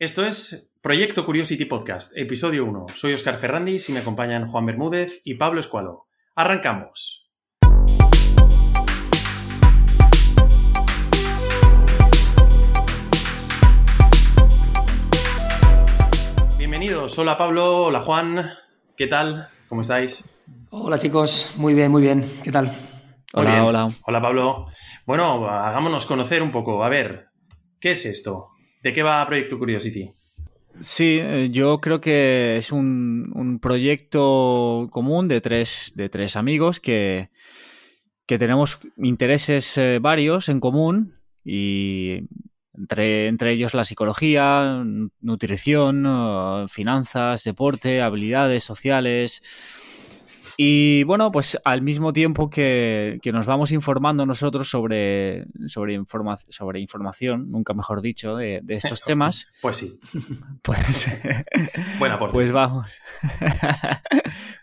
Esto es Proyecto Curiosity Podcast, episodio 1. Soy Oscar Ferrandis y me acompañan Juan Bermúdez y Pablo Escualo. ¡Arrancamos! Bienvenidos. Hola Pablo, hola Juan. ¿Qué tal? ¿Cómo estáis? Hola chicos, muy bien, muy bien. ¿Qué tal? hola, hola. Hola Pablo. Bueno, hagámonos conocer un poco. A ver, ¿qué es esto? ¿De qué va Proyecto Curiosity? Sí, eh, yo creo que es un, proyecto común de tres, de tres amigos que, que tenemos intereses eh, varios en común y entre, entre, ellos la psicología, nutrición, eh, finanzas, deporte, habilidades sociales, y bueno, pues al mismo tiempo que, nos vamos informando nosotros sobre, sobre, sobre información, nunca mejor dicho, de, estos temas. Pues sí. Pues, pues vamos.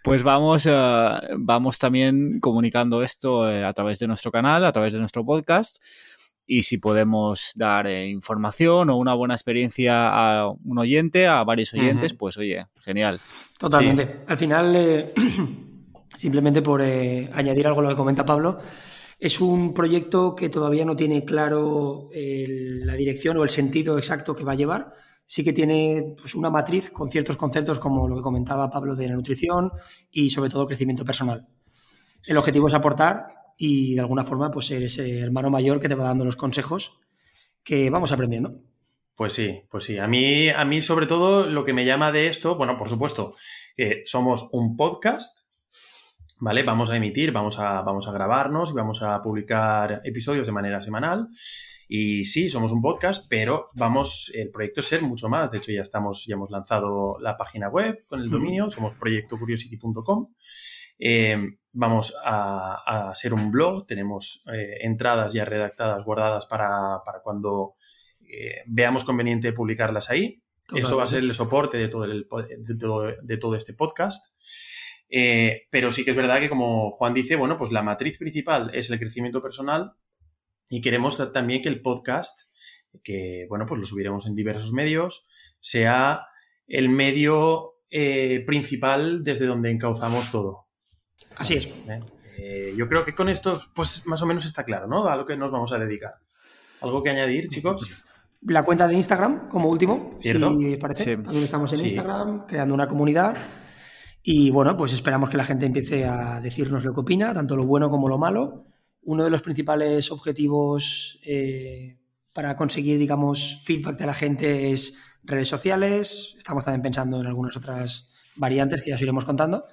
pues vamos, eh, vamos también comunicando esto eh, a través de nuestro canal, a través de nuestro podcast. Y si podemos dar eh, información o una buena experiencia a un oyente, a varios oyentes, pues oye, genial. Totalmente. Al final simplemente por eh, añadir algo a lo que comenta Pablo, es un proyecto que todavía no tiene claro la dirección o el sentido exacto que va a llevar. Sí que tiene pues, una matriz con ciertos conceptos como lo que comentaba Pablo de la nutrición y sobre todo crecimiento personal. El objetivo es aportar y de alguna forma pues ser ese hermano mayor que te va dando los consejos que vamos aprendiendo. Pues sí, pues sí. A mí, a mí sobre todo lo que me llama de esto, bueno, por supuesto, que somos un podcast ¿vale? Vamos a emitir, vamos a, vamos a grabarnos y vamos a publicar episodios de manera semanal. Y sí, somos un podcast, pero vamos, el proyecto es ser mucho más. De hecho, ya estamos, ya hemos lanzado la página web con el dominio, somos proyectocuriosity.com. Eh, vamos a, ser un blog, tenemos eh, entradas ya redactadas, guardadas para, cuando eh, veamos conveniente publicarlas ahí. Eso va a ser el soporte de todo, el, de todo, de todo este podcast. Eh, pero sí que es verdad que, como Juan dice, bueno, pues la matriz principal es el crecimiento personal y queremos también que el podcast, que, bueno, pues lo subiremos en diversos medios, sea el medio eh, principal desde donde encauzamos todo. Así es. ¿Eh? yo creo que con esto, pues más o menos está claro, ¿no? A lo que nos vamos a dedicar. ¿Algo que añadir, chicos? La cuenta de Instagram, como último, ¿Cierto? si parece. También estamos en Instagram, creando una comunidad y bueno, pues esperamos que la gente empiece a decirnos lo que opina, tanto lo bueno como lo malo. Uno de los principales objetivos eh, para conseguir, digamos, feedback de la gente es redes sociales. Estamos también pensando en algunas otras variantes que ya os iremos contando.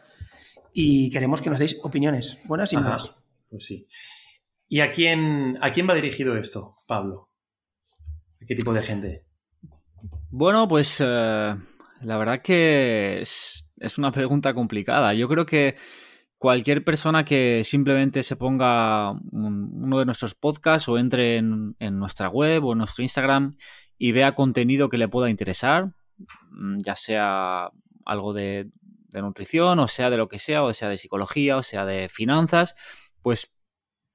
Y queremos que nos deis opiniones buenas y malas. Pues sí. ¿Y a quién, a quién va dirigido esto, Pablo? ¿A qué tipo de gente? Bueno, pues eh, la verdad que es, es una pregunta complicada. Yo creo que cualquier persona que simplemente se ponga uno de nuestros podcasts o entre en, nuestra web o en nuestro Instagram y vea contenido que le pueda interesar, mm, ya sea algo de, nutrición, o sea de lo que sea, o sea de psicología, o sea de finanzas, pues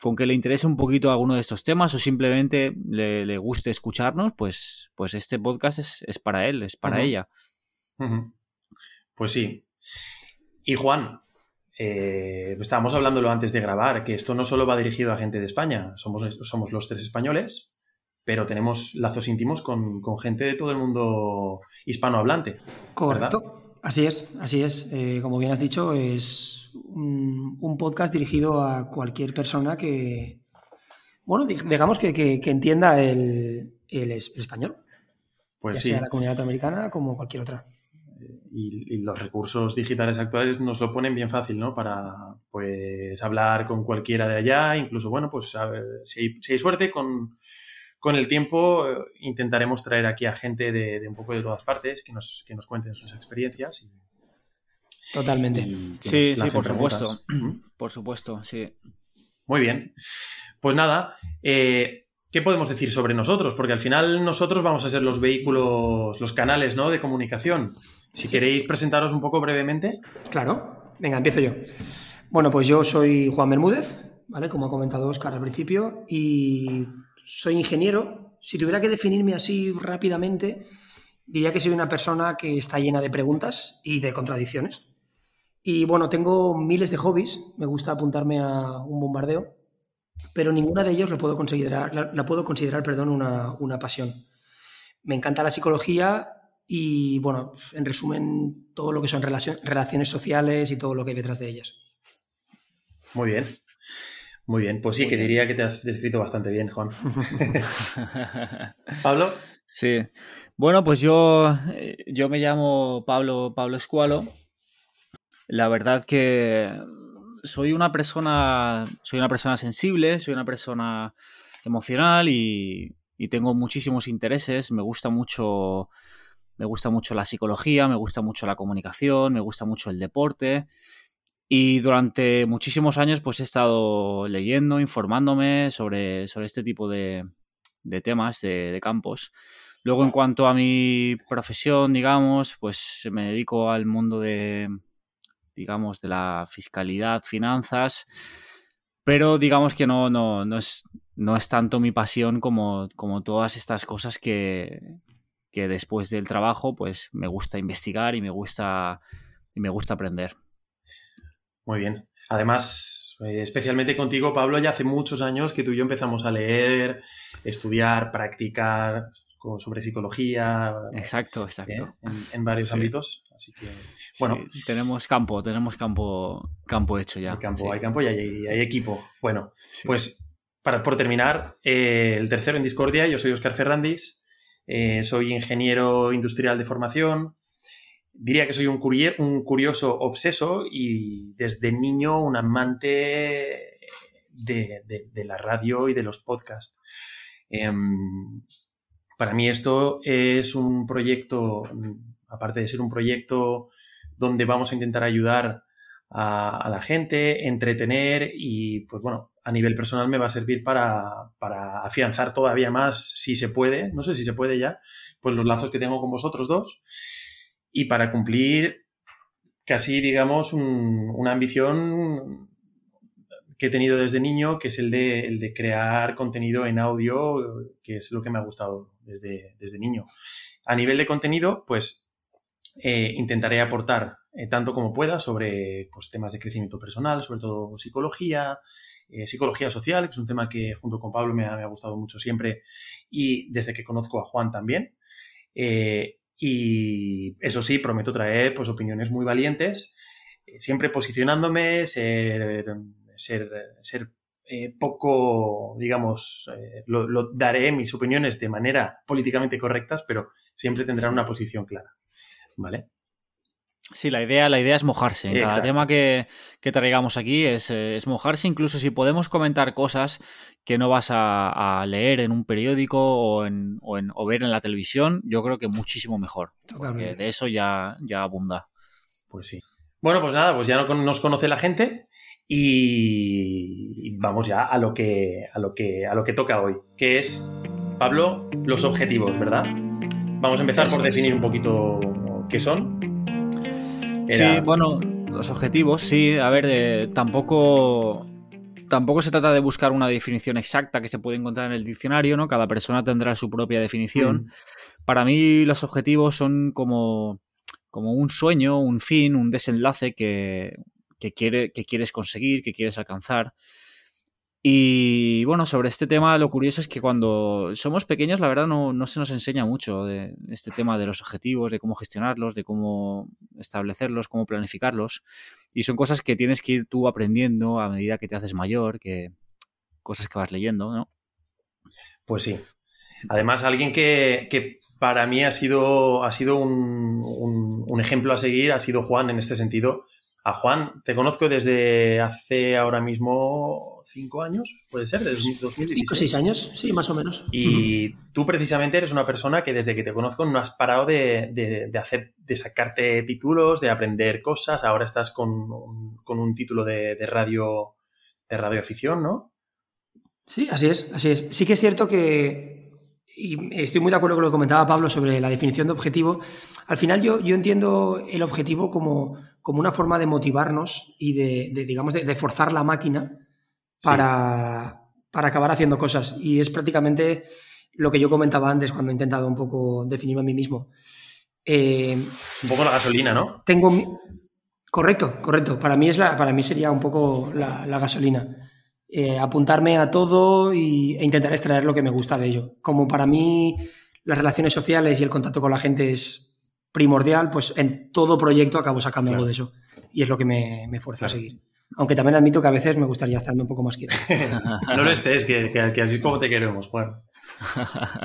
con que le interese un poquito alguno de estos temas o simplemente le, guste escucharnos, pues, pues este podcast es, para él, es para ella. Pues sí. Y Juan, eh, estábamos hablándolo antes de grabar, que esto no solo va dirigido a gente de España, somos, somos los tres españoles, pero tenemos lazos íntimos con, gente de todo el mundo hispanohablante. Correcto. Así es, así es. Eh, como bien has dicho, es un, podcast dirigido a cualquier persona que, bueno, digamos que, entienda el, español. Pues sí. Sea la comunidad americana como cualquier otra y, los recursos digitales actuales nos lo ponen bien fácil, ¿no? Para, pues, hablar con cualquiera de allá, incluso, bueno, pues, si, hay, suerte, con, el tiempo eh, intentaremos traer aquí a gente de, un poco de todas partes que nos, que nos cuenten sus experiencias. Totalmente. sí, sí, por supuesto. Por supuesto, sí. Muy bien. Pues nada, eh, ¿qué podemos decir sobre nosotros? Porque al final nosotros vamos a ser los vehículos, los canales, ¿no? De comunicación. Si queréis presentaros un poco brevemente. Claro, venga, empiezo yo. Bueno, pues yo soy Juan Bermúdez, ¿vale? Como ha comentado Oscar al principio, y soy ingeniero. Si tuviera que definirme así rápidamente, diría que soy una persona que está llena de preguntas y de contradicciones. Y bueno, tengo miles de hobbies, me gusta apuntarme a un bombardeo, pero ninguna de ellos lo puedo considerar, la, puedo considerar perdón, una, pasión. Me encanta la psicología y, bueno, en resumen, todo lo que son relaciones sociales y todo lo que hay detrás de ellas. Muy bien. Muy bien, pues sí, que diría que te has descrito bastante bien, Juan. Pablo. Sí. Bueno, pues yo, eh, yo me llamo Pablo, Pablo Escualo. La verdad que soy una persona. Soy una persona sensible, soy una persona emocional y, tengo muchísimos intereses. Me gusta mucho. Me gusta mucho la psicología, me gusta mucho la comunicación, me gusta mucho el deporte. Y durante muchísimos años pues he estado leyendo, informándome sobre, sobre este tipo de, temas, de, campos. Luego en cuanto a mi profesión, digamos, pues me dedico al mundo de, digamos, de la fiscalidad, finanzas, pero digamos que no, no, no, es, no es tanto mi pasión como, como todas estas cosas que, que después del trabajo pues me gusta investigar y me gusta, y me gusta aprender. Muy bien. Además, eh, especialmente contigo, Pablo, ya hace muchos años que tú y yo empezamos a leer, estudiar, practicar sobre psicología. Exacto, exacto. ¿eh? En, varios ámbitos. Así que, bueno. tenemos campo, tenemos campo, campo hecho ya. Hay campo, hay campo y hay, equipo. Bueno, pues para, por terminar, eh, el tercero en Discordia, yo soy Oscar Ferrandis, soy ingeniero industrial de formación, diría que soy un, curioso obseso y desde niño un amante de, la radio y de los podcasts. Para mí esto es un proyecto, aparte de ser un proyecto donde vamos a intentar ayudar a, la gente, entretener y, pues bueno, a nivel personal me va a servir para, afianzar todavía más, si se puede, no sé si se puede ya, pues los lazos que tengo con vosotros dos. Y para cumplir casi, digamos, una ambición que he tenido desde niño, que es el de, el de, crear contenido en audio, que es lo que me ha gustado desde, desde niño. A nivel de contenido, pues eh, intentaré aportar eh, tanto como pueda sobre pues, temas de crecimiento personal, sobre todo psicología, eh, psicología social, que es un tema que junto con Pablo me ha, me ha, gustado mucho siempre y desde que conozco a Juan también. Y eso sí, prometo traer pues, opiniones muy valientes, siempre posicionándome, ser, ser, ser eh, poco, digamos, eh, lo, daré mis opiniones de manera políticamente correctas, pero siempre tendrán una posición clara. ¿Vale? Sí, la idea, la idea es mojarse. En cada tema que, traigamos aquí es, es, mojarse, incluso si podemos comentar cosas que no vas a, leer en un periódico o, en, o, en, o, ver en la televisión, yo creo que muchísimo mejor. Totalmente. de eso ya, ya abunda. Pues sí. Bueno, pues nada, pues ya nos conoce la gente y vamos ya a lo que, a lo que, a lo que toca hoy, que es, Pablo, los objetivos, ¿verdad? Vamos a empezar por definir un poquito qué son. Sí, bueno, los objetivos, sí. A ver, tampoco tampoco se trata de buscar una definición exacta que se puede encontrar en el diccionario, ¿no? Cada persona tendrá su propia definición. Mm. Para mí los objetivos son como, como un sueño, un fin, un desenlace que, que, quiere, que quieres conseguir, que quieres alcanzar. Y bueno, sobre este tema lo curioso es que cuando somos pequeños, la verdad no, se nos enseña mucho de este tema de los objetivos, de cómo gestionarlos, de cómo establecerlos, cómo planificarlos. Y son cosas que tienes que ir tú aprendiendo a medida que te haces mayor, que cosas que vas leyendo, ¿no? Pues sí. Además, alguien que, para mí ha sido, ha sido un, un ejemplo a seguir ha sido Juan en este sentido a Juan te conozco desde hace ahora mismo cinco años, puede ser, desde 2016. Cinco o seis años, sí, más o menos. Y tú precisamente eres una persona que desde que te conozco no has parado de, hacer, de sacarte títulos, de aprender cosas. Ahora estás con, un título de, radio, de radioafición, ¿no? Sí, así es, así es. Sí que es cierto que, y estoy muy de acuerdo con lo que comentaba Pablo sobre la definición de objetivo. Al final yo, yo entiendo el objetivo como como una forma de motivarnos y de, digamos, de, forzar la máquina para, para, acabar haciendo cosas. Y es prácticamente lo que yo comentaba antes cuando he intentado un poco definirme a mí mismo. Eh, un poco la gasolina, ¿no? Tengo. Correcto, correcto. Para mí, es la, para mí sería un poco la, gasolina. Eh, apuntarme a todo y, e intentar extraer lo que me gusta de ello. Como para mí las relaciones sociales y el contacto con la gente es primordial, pues en todo proyecto acabo sacando algo de eso. Y es lo que me, me fuerza a seguir. Aunque también admito que a veces me gustaría estarme un poco más quieto. no lo estés, que, que, así es como te queremos, Juan.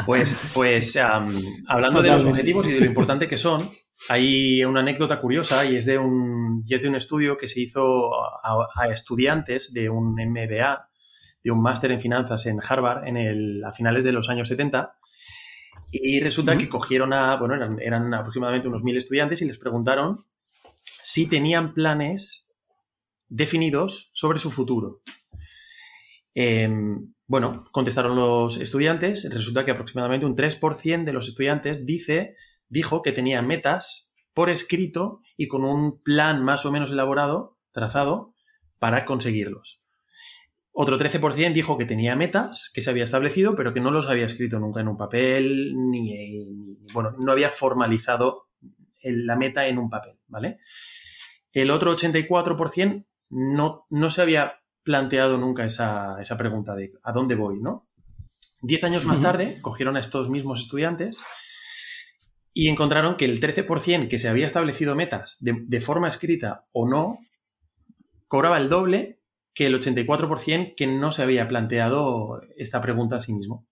Pues, pues hablando de los objetivos y de lo importante que son, hay una anécdota curiosa y es de un, y es de un estudio que se hizo a, estudiantes de un MBA, de un máster en finanzas en Harvard en el, a finales de los años 70. Y resulta que cogieron a, bueno, eran, eran aproximadamente unos mil estudiantes y les preguntaron si tenían planes definidos sobre su futuro. Em, bueno, contestaron los estudiantes. Resulta que aproximadamente un 3% de los estudiantes dice, dijo que tenía metas por escrito y con un plan más o menos elaborado, trazado, para conseguirlos. Otro 13% dijo que tenía metas que se había establecido, pero que no los había escrito nunca en un papel, ni, bueno, no había formalizado la meta en un papel, ¿vale? El otro 84% no, no se había planteado nunca esa, pregunta de ¿a dónde voy? ¿no? Diez años más tarde cogieron a estos mismos estudiantes y encontraron que el 13% que se había establecido metas de, forma escrita o no, cobraba el doble que el 84% que no se había planteado esta pregunta a sí mismo.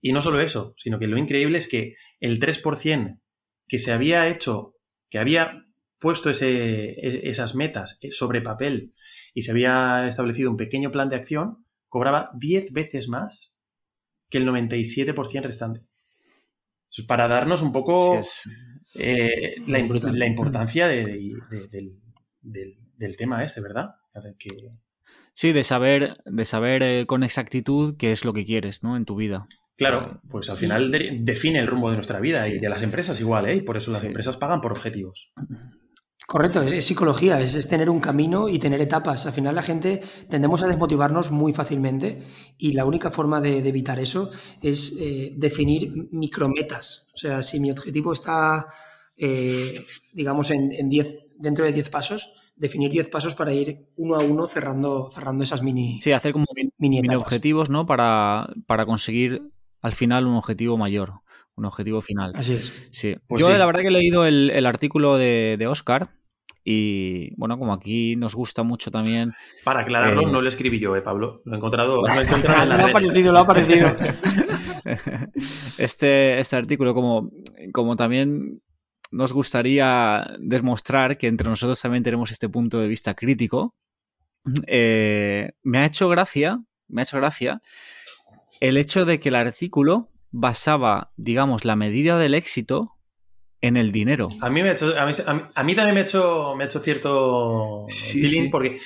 Y no solo eso, sino que lo increíble es que el 3% que se había hecho, que había puesto e, esas metas sobre papel y se había establecido un pequeño plan de acción, cobraba 10 veces más que el 97% restante. Para darnos un poco eh, la, importancia del, tema este, ¿verdad? Sí, de saber, de saber eh, con exactitud qué es lo que quieres ¿no? en tu vida. Claro, pues al final define el rumbo de nuestra vida y de las empresas igual, ¿eh? Y por eso las empresas pagan por objetivos. Correcto, es, psicología, es, tener un camino y tener etapas. Al final la gente tendemos a desmotivarnos muy fácilmente y la única forma de, evitar eso es eh, definir micrometas. O sea, si mi objetivo está, eh, digamos, en, diez, dentro de 10 pasos, definir 10 pasos para ir uno a uno cerrando, cerrando esas mini Sí, hacer como mini, objetivos, ¿no? Para, para conseguir al final un objetivo mayor un objetivo final. Así es. Sí. Pues Yo la verdad que he leído el, artículo de, de, Oscar y bueno, como aquí nos gusta mucho también. Para aclararlo, eh, no lo escribí yo, eh, Pablo. Lo he encontrado. Lo he encontrado en la lo ha aparecido, lo ha aparecido. este, este artículo, como, como también nos gustaría demostrar que entre nosotros también tenemos este punto de vista crítico, eh, me ha hecho gracia, me ha hecho gracia el hecho de que el artículo basaba, digamos, la medida del éxito en el dinero. A mí, me ha hecho, a, mí, también me ha hecho, me ha hecho cierto feeling porque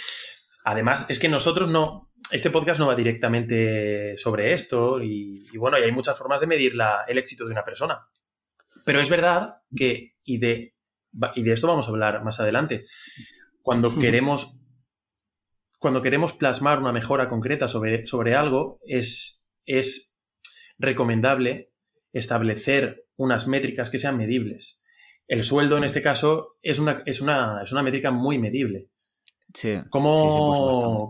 además es que nosotros no, este podcast no va directamente sobre esto y, bueno, y hay muchas formas de medir el éxito de una persona. Pero es verdad que, y de, y de esto vamos a hablar más adelante, cuando queremos, cuando queremos plasmar una mejora concreta sobre, sobre algo, es, es recomendable establecer unas métricas que sean medibles. El sueldo, en este caso, es una, es una, es una métrica muy medible. Sí. ¿Cómo,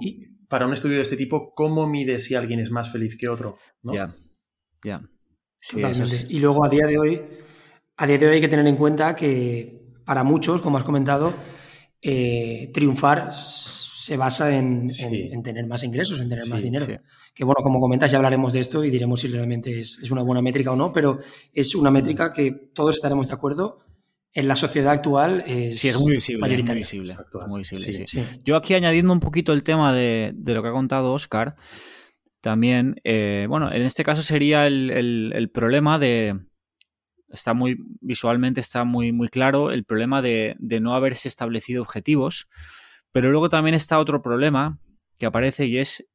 para un estudio de este tipo, cómo mide si alguien es más feliz que otro? Ya, ya. Y luego a día de hoy, a día de hoy hay que tener en cuenta que para muchos, como has comentado, eh, triunfar se basa en, tener más ingresos, en tener más dinero. Que bueno, como comentas, ya hablaremos de esto y diremos si realmente es, una buena métrica o no, pero es una métrica que todos estaremos de acuerdo. En la sociedad actual es, sí, es muy visible. muy visible, muy visible Yo aquí añadiendo un poquito el tema de, lo que ha contado Oscar, también, eh, bueno, en este caso sería el, problema de, está muy visualmente está muy, muy claro el problema de, de, no haberse establecido objetivos pero luego también está otro problema que aparece y es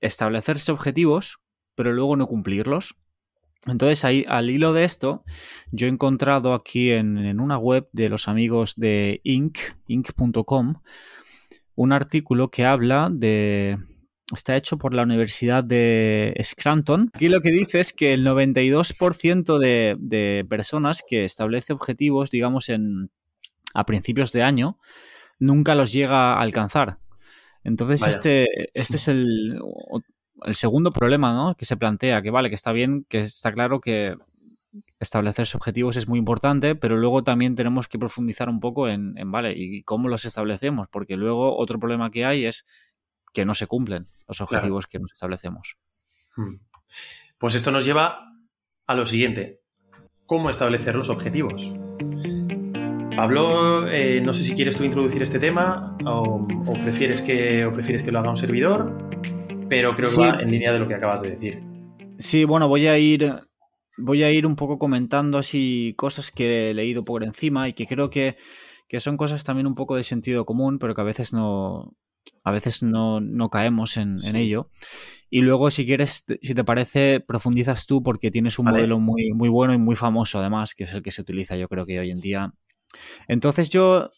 establecerse objetivos, pero luego no cumplirlos. Entonces, ahí, al hilo de esto, yo he encontrado aquí en, una web de los amigos de Inc, inc.com, un artículo que habla de, está hecho por la Universidad de Scranton. Aquí lo que dice es que el 92% de, de personas que establece objetivos, digamos, en, a principios de año, nunca los llega a alcanzar. Entonces, este, este es el, el segundo problema ¿no? que se plantea, que vale, que está bien, que está claro que establecerse objetivos es muy importante, pero luego también tenemos que profundizar un poco en, vale, ¿y cómo los establecemos? Porque luego otro problema que hay es que no se cumplen los objetivos que nos establecemos. Hmm. Pues esto nos lleva a lo siguiente. ¿Cómo establecer los objetivos? Pablo, eh, no sé si quieres tú introducir este tema o, prefieres que, o prefieres que lo haga un servidor, pero creo que va en línea de lo que acabas de decir. Sí, bueno, voy a ir voy a ir un poco comentando así cosas que he leído por encima y que creo que, son cosas también un poco de sentido común, pero que a veces no, a veces no, caemos en, ello. Y luego, si quieres, si te parece, profundizas tú porque tienes un modelo muy, muy bueno y muy famoso, además, que es el que se utiliza, yo creo que hoy en día. Entonces, yo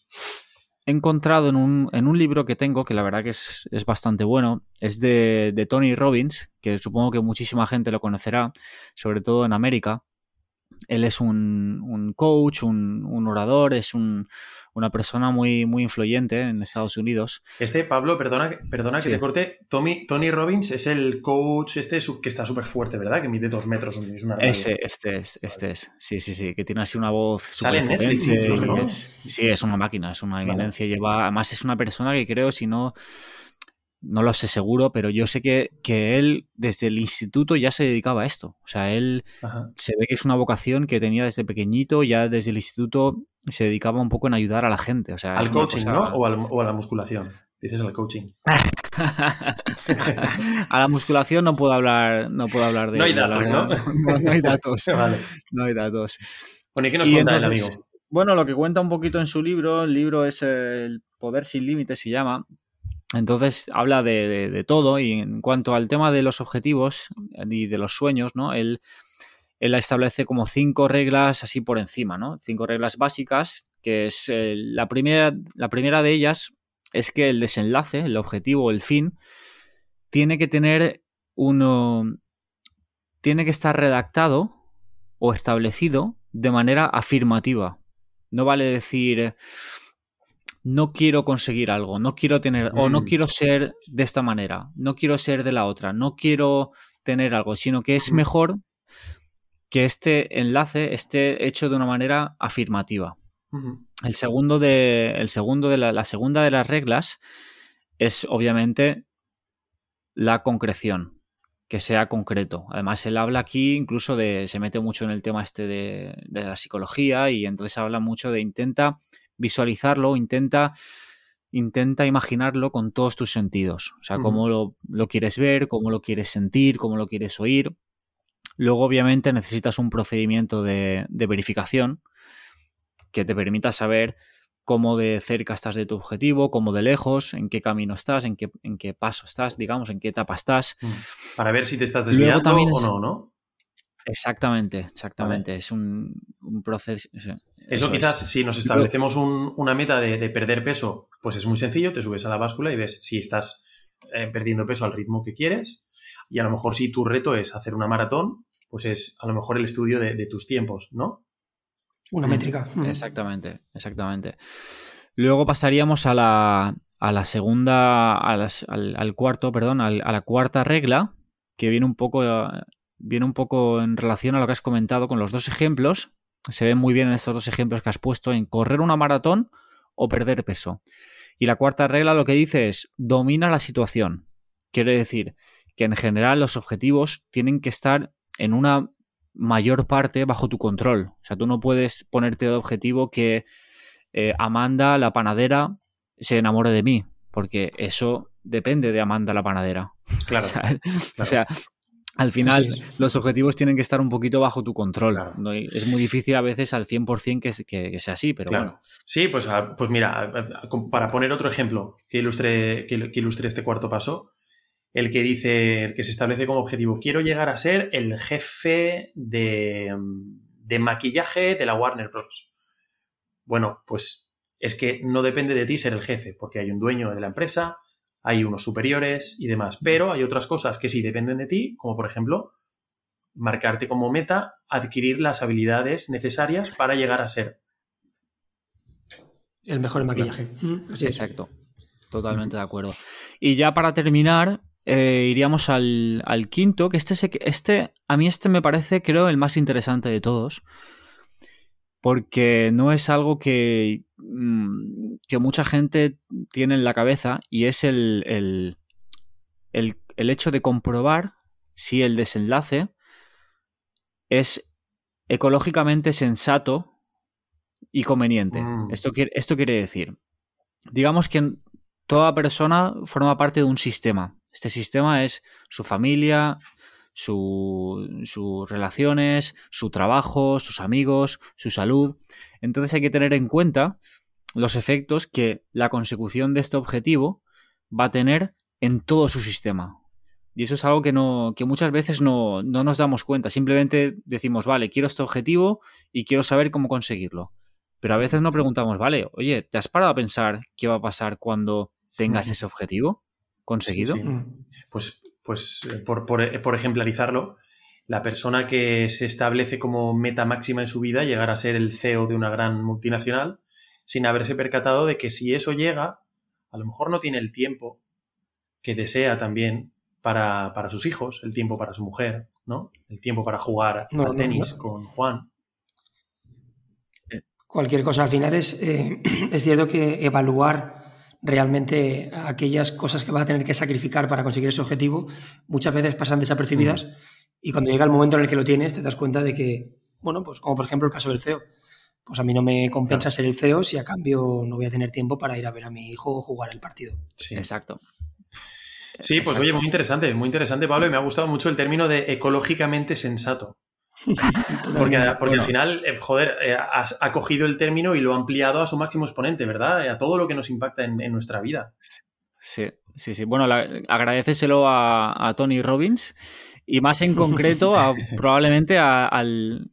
he encontrado en un, en un, libro que tengo, que la verdad que es, bastante bueno, es de, de, Tony Robbins, que supongo que muchísima gente lo conocerá, sobre todo en América. Él es un, coach, un, orador, es una persona muy, muy influyente en Estados Unidos. Este, Pablo, perdona, perdona que te corte. Tommy, Tony Robbins es el coach este que está súper fuerte, ¿verdad? Que mide dos metros. Es una Ese, este es, este es. Sí, sí, sí, que tiene así una voz Sale en Netflix Sí, es una máquina, es una eminencia. Lleva, además es una persona que creo, si no no lo sé seguro, pero yo sé que, que, él desde el instituto ya se dedicaba a esto. O sea, él se ve que es una vocación que tenía desde pequeñito, ya desde el instituto se dedicaba un poco en ayudar a la gente. O sea, al coaching, ¿no? O, a la musculación. Dices al coaching. a la musculación no puedo hablar, no puedo hablar de No hay datos, ¿no? ¿no? hay datos. No hay datos. Bueno, ¿y qué nos cuenta el amigo? Bueno, lo que cuenta un poquito en su libro, el libro es El Poder sin Límites, se llama, entonces habla de, todo y en cuanto al tema de los objetivos y de los sueños, ¿no? Él, él establece como cinco reglas así por encima, ¿no? Cinco reglas básicas, que es eh, la, primera, la primera de ellas es que el desenlace, el objetivo, el fin, tiene que tener uno, tiene que estar redactado o establecido de manera afirmativa. No vale decir, no quiero conseguir algo, no quiero tener, o no mm. quiero ser de esta manera, no quiero ser de la otra, no quiero tener algo, sino que es mejor que este enlace esté hecho de una manera afirmativa. El segundo de, el segundo de la, la, segunda de las reglas es obviamente la concreción, que sea concreto. Además, él habla aquí incluso de, se mete mucho en el tema este de, de la psicología y entonces habla mucho de intenta visualizarlo, intenta, intenta imaginarlo con todos tus sentidos. O sea, cómo lo, quieres ver, cómo lo quieres sentir, cómo lo quieres oír. Luego, obviamente, necesitas un procedimiento de, verificación que te permita saber cómo de cerca estás de tu objetivo, cómo de lejos, en qué camino estás, en qué, en qué paso estás, digamos, en qué etapa estás. Para ver si te estás desviando o no, ¿no? Exactamente, exactamente. Es un, un proceso. Eso, quizás, si nos establecemos una meta de, perder peso, pues es muy sencillo, te subes a la báscula y ves si estás eh, perdiendo peso al ritmo que quieres. Y a lo mejor si tu reto es hacer una maratón, pues es a lo mejor el estudio de, tus tiempos, ¿no? Una métrica. Exactamente, exactamente. Luego pasaríamos a la, a la segunda, al, cuarto, perdón, a la cuarta regla, que viene un poco viene un poco en relación a lo que has comentado con los dos ejemplos. Se ven muy bien en estos dos ejemplos que has puesto en correr una maratón o perder peso. Y la cuarta regla lo que dice es domina la situación. Quiere decir que en general los objetivos tienen que estar en una mayor parte bajo tu control. O sea, tú no puedes ponerte de objetivo que eh, Amanda, la panadera, se enamore de mí, porque eso depende de Amanda, la panadera. Claro. o sea al final, los objetivos tienen que estar un poquito bajo tu control. Es muy difícil a veces al 100% que, que, sea así, pero bueno. Sí, pues, ah, pues mira, para poner otro ejemplo que ilustre, que, ilustre este cuarto paso, el que dice, el que se establece como objetivo, quiero llegar a ser el jefe de, de maquillaje de la Warner Bros. Bueno, pues es que no depende de ti ser el jefe, porque hay un dueño de la empresa, hay unos superiores y demás. Pero hay otras cosas que sí dependen de ti, como por ejemplo, marcarte como meta adquirir las habilidades necesarias para llegar a ser. El mejor maquillaje. Exacto. Totalmente de acuerdo. Y ya para terminar, eh, iríamos al, quinto, que este, este, a mí este me parece, creo, el más interesante de todos, porque no es algo que, mm, que mucha gente tiene en la cabeza y es el, el, el, hecho de comprobar si el desenlace es ecológicamente sensato y conveniente. Mm. Esto, esto quiere decir, digamos que toda persona forma parte de un sistema. Este sistema es su familia, sus relaciones, su trabajo, sus amigos, su salud. Entonces hay que tener en cuenta los efectos que la consecución de este objetivo va a tener en todo su sistema. Y eso es algo que, no, que muchas veces no, no nos damos cuenta. Simplemente decimos, vale, quiero este objetivo y quiero saber cómo conseguirlo. Pero a veces no preguntamos, vale, oye, ¿te has parado a pensar qué va a pasar cuando tengas ese objetivo conseguido? Pues, pues eh, por, eh, por, ejemplarizarlo, la persona que se establece como meta máxima en su vida, llegar a ser el CEO de una gran multinacional, sin haberse percatado de que si eso llega, a lo mejor no tiene el tiempo que desea también para, sus hijos, el tiempo para su mujer, ¿no? El tiempo para jugar al tenis con Juan cualquier cosa. Al final es, eh, es cierto que evaluar realmente aquellas cosas que vas a tener que sacrificar para conseguir ese objetivo muchas veces pasan desapercibidas y cuando llega el momento en el que lo tienes te das cuenta de que, bueno, pues como por ejemplo el caso del CEO, pues a mí no me compensa ser el CEO si a cambio no voy a tener tiempo para ir a ver a mi hijo jugar el partido. Sí, exacto. Sí, pues oye, muy interesante, muy interesante, Pablo, y me ha gustado mucho el término de ecológicamente sensato. Porque, al final, eh, joder, eh, ha, cogido el término y lo ha ampliado a su máximo exponente, ¿verdad? A todo lo que nos impacta en, nuestra vida. Sí, sí, sí. Bueno, agradeceselo a, Tony Robbins y más en concreto a, probablemente al,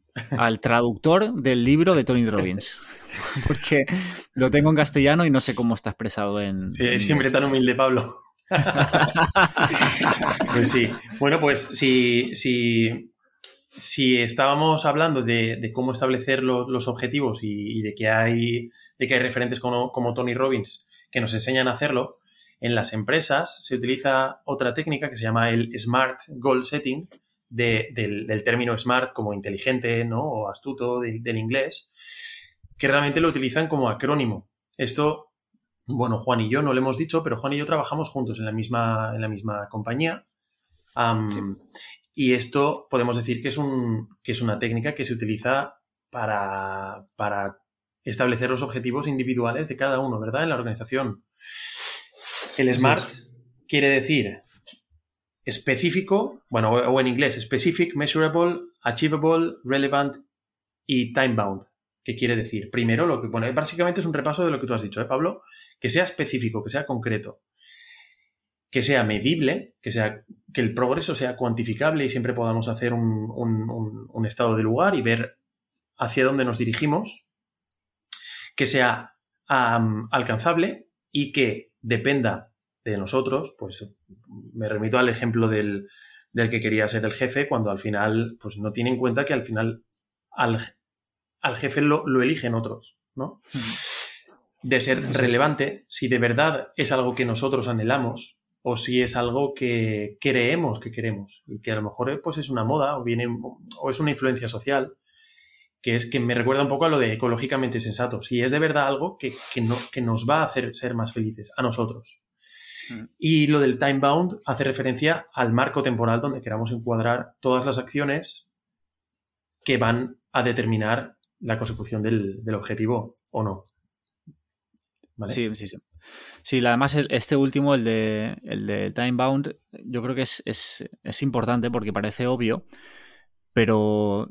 traductor del libro de Tony Robbins. Porque lo tengo en castellano y no sé cómo está expresado en. Sí, es siempre tan humilde, Pablo. pues sí. Bueno, pues si, si si estábamos hablando de, cómo establecer los objetivos y, de, que hay, de que hay referentes como, Tony Robbins que nos enseñan a hacerlo, en las empresas se utiliza otra técnica que se llama el Smart Goal Setting, del, término smart como inteligente ¿no? o astuto del, inglés, que realmente lo utilizan como acrónimo. Esto, bueno, Juan y yo no lo hemos dicho, pero Juan y yo trabajamos juntos en la misma, en la misma compañía. Y esto podemos decir que es, un, que es una técnica que se utiliza para, establecer los objetivos individuales de cada uno, ¿verdad? En la organización. El SMART quiere decir específico, bueno, o en inglés, specific, measurable, achievable, relevant y time bound. ¿Qué quiere decir? Primero, lo que pone, básicamente es un repaso de lo que tú has dicho, ¿eh, Pablo? Que sea específico, que sea concreto que sea medible, que, sea, que el progreso sea cuantificable y siempre podamos hacer un, estado de lugar y ver hacia dónde nos dirigimos, que sea alcanzable y que dependa de nosotros, pues me remito al ejemplo del, que quería ser el jefe, cuando al final, pues no tiene en cuenta que al final al, jefe lo, lo, eligen otros, ¿no? De ser relevante, si de verdad es algo que nosotros anhelamos, o si es algo que creemos que queremos y que a lo mejor pues es una moda o viene o es una influencia social que es que me recuerda un poco a lo de ecológicamente sensato si es de verdad algo que, no, que nos va a hacer ser más felices a nosotros mm. y lo del time bound hace referencia al marco temporal donde queramos encuadrar todas las acciones que van a determinar la consecución del, del objetivo o no Sí, sí, sí. Sí, además este último, el de, el de Time Bound, yo creo que es, es, importante porque parece obvio, pero,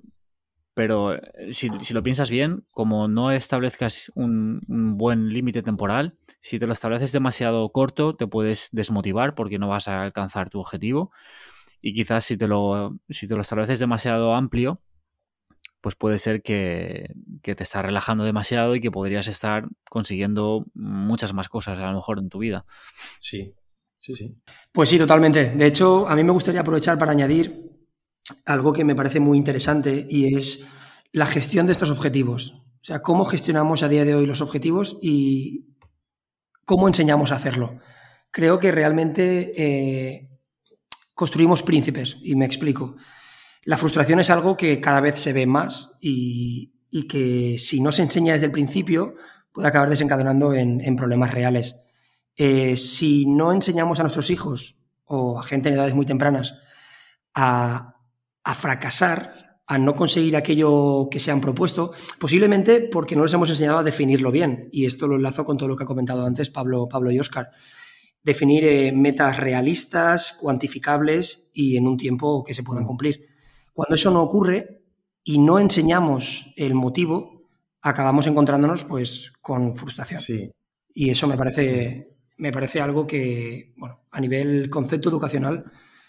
pero eh, si, lo piensas bien, como no establezcas un, buen límite temporal, si te lo estableces demasiado corto, te puedes desmotivar porque no vas a alcanzar tu objetivo. Y quizás si te lo, si te lo estableces demasiado amplio, pues puede ser que, te estás relajando demasiado y que podrías estar consiguiendo muchas más cosas a lo mejor en tu vida. Sí. Sí, sí. Pues sí, totalmente. De hecho, a mí me gustaría aprovechar para añadir algo que me parece muy interesante y es la gestión de estos objetivos. O sea, cómo gestionamos a día de hoy los objetivos y cómo enseñamos a hacerlo. Creo que realmente eh, construimos príncipes, y me explico. La frustración es algo que cada vez se ve más y, que si no se enseña desde el principio puede acabar desencadenando en, problemas reales. Eh, si no enseñamos a nuestros hijos o a gente en edades muy tempranas a, fracasar, a no conseguir aquello que se han propuesto, posiblemente porque no les hemos enseñado a definirlo bien. Y esto lo enlazo con todo lo que ha comentado antes Pablo, Pablo y Oscar. Definir eh, metas realistas, cuantificables y en un tiempo que se puedan cumplir. Cuando eso no ocurre y no enseñamos el motivo, acabamos encontrándonos pues con frustración. Sí. Y eso me parece, me parece algo que, bueno, a nivel concepto educacional,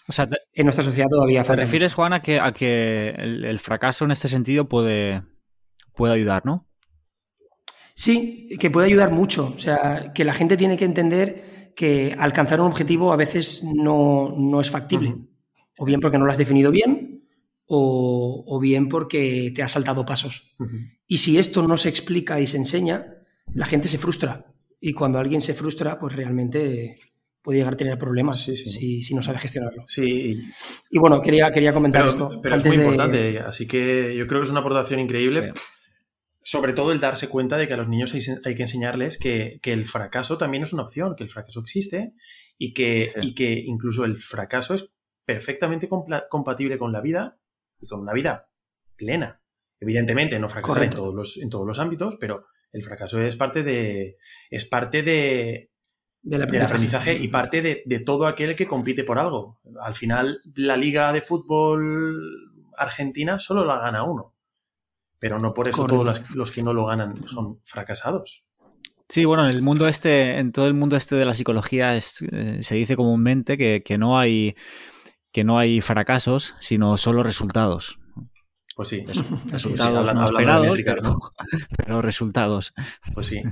o sea, en nuestra sociedad todavía falta. ¿Te refieres, Juan, a que, a que el, fracaso en este sentido puede, puede ayudar, no? Sí, que puede ayudar mucho. O sea, que la gente tiene que entender que alcanzar un objetivo a veces no, es factible. O bien porque no lo has definido bien, o, bien porque te has saltado pasos. Y si esto no se explica y se enseña, la gente se frustra. Y cuando alguien se frustra, pues realmente puede llegar a tener problemas Si, no sabe gestionarlo. Sí. Y bueno, quería, quería comentar esto. Pero es muy importante, así que yo creo que es una aportación increíble. Sobre todo el darse cuenta de que a los niños hay, que enseñarles que, el fracaso también es una opción, que el fracaso existe y que, y que incluso el fracaso es perfectamente compatible con la vida y con una vida plena. Evidentemente, no fracasar en todos, los, en todos los ámbitos, pero el fracaso es parte de. es parte de. Del aprendizaje, y parte de, todo aquel que compite por algo. Al final, la liga de fútbol argentina solo la gana uno. Pero no por eso todos los que no lo ganan son fracasados. Sí, bueno, en el mundo este, en todo el mundo este de la psicología eh, se dice comúnmente que, que, no hay que no hay fracasos, sino solo resultados. Pues sí, resultados no esperados, pero, resultados. Pues sí.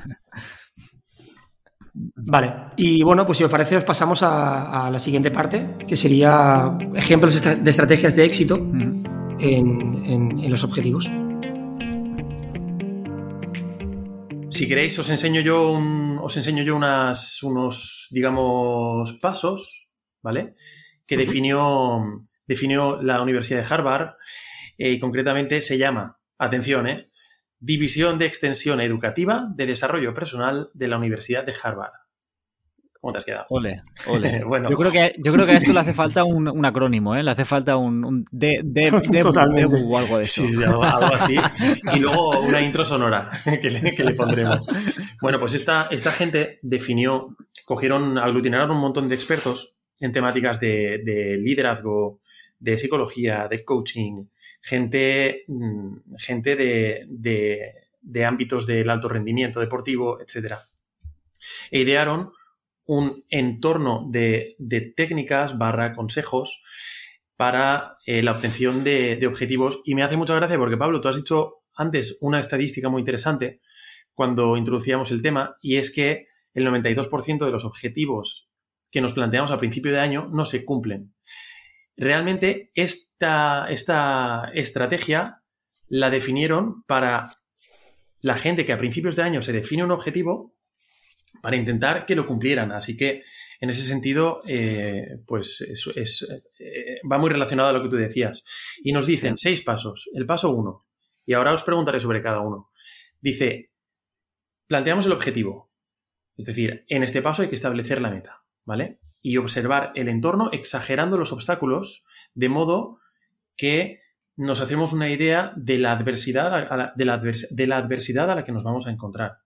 Vale, y bueno, pues si os parece, os pasamos a, la siguiente parte, que sería ejemplos de estrategias de éxito en, los objetivos. Si queréis, os enseño yo, os enseño yo unas, unos, digamos, pasos, ¿vale? Que definió, definió la Universidad de Harvard eh, y concretamente se llama, atención, eh, División de Extensión Educativa de Desarrollo Personal de la Universidad de Harvard. ¿Cómo te has quedado? Ole, ole. bueno. yo, creo que, yo creo que a esto le hace falta un, acrónimo, ¿eh? Le hace falta un, un de, de, o algo de eso. Sí, algo, así. Y luego una intro sonora que le, que le pondremos. Bueno, pues esta, esta gente definió, cogieron, aglutinaron un montón de expertos en temáticas de, liderazgo, de psicología, de coaching, gente, mm, gente de, ámbitos del alto rendimiento deportivo, etc. E idearon un entorno de, técnicas barra consejos para eh, la obtención de, de, objetivos. Y me hace mucha gracia porque, Pablo, tú has dicho antes una estadística muy interesante cuando introducíamos el tema, y es que el 92% de los objetivos que nos planteamos a principio de año no se cumplen. Realmente esta, esta estrategia la definieron para la gente que a principios de año se define un objetivo para intentar que lo cumplieran. Así que en ese sentido, eh, pues es, eh, va muy relacionado a lo que tú decías. Y nos dicen seis pasos. El paso uno, y ahora os preguntaré sobre cada uno. Dice, planteamos el objetivo. Es decir, en este paso hay que establecer la meta. ¿Vale? Y observar el entorno exagerando los obstáculos, de modo que nos hacemos una idea de la adversidad a la, de, la adversidad a la que nos vamos a encontrar,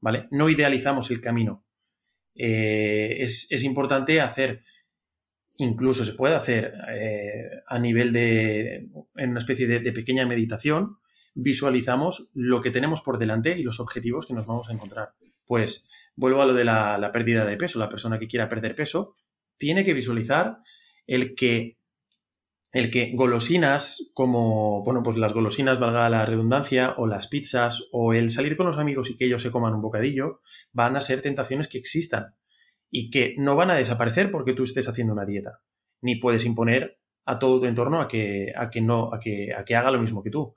¿vale? No idealizamos el camino. Eh, es, importante hacer, incluso se puede hacer eh, a nivel de, en una especie de pequeña meditación, visualizamos lo que tenemos por delante y los objetivos que nos vamos a encontrar. Pues vuelvo a lo de la, pérdida de peso. La persona que quiera perder peso tiene que visualizar el que el que golosinas como, bueno, pues las golosinas, valga la redundancia, o las pizzas, o el salir con los amigos y que ellos se coman un bocadillo, van a ser tentaciones que existan. y que no van a desaparecer porque tú estés haciendo una dieta, ni puedes imponer a todo tu entorno a que, a que, no, a que, a que haga lo mismo que tú.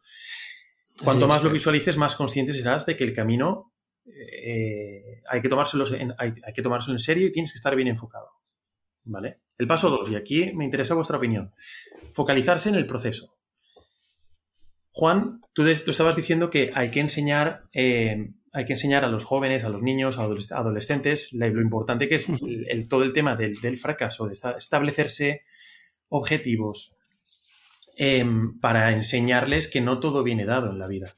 Cuanto más lo visualices, más consciente serás de que el camino eh, hay, que tomárselo en, hay, que tomárselo en serio y tienes que estar bien enfocado. ¿Vale? El paso 2, y aquí me interesa vuestra opinión. Focalizarse en el proceso. Juan, tú, tú estabas diciendo que hay que enseñar eh, hay que enseñar a los jóvenes, a los niños, a adolescentes, lo importante que es el, todo el tema del, fracaso, de establecerse objetivos em, para enseñarles que no todo viene dado en la vida.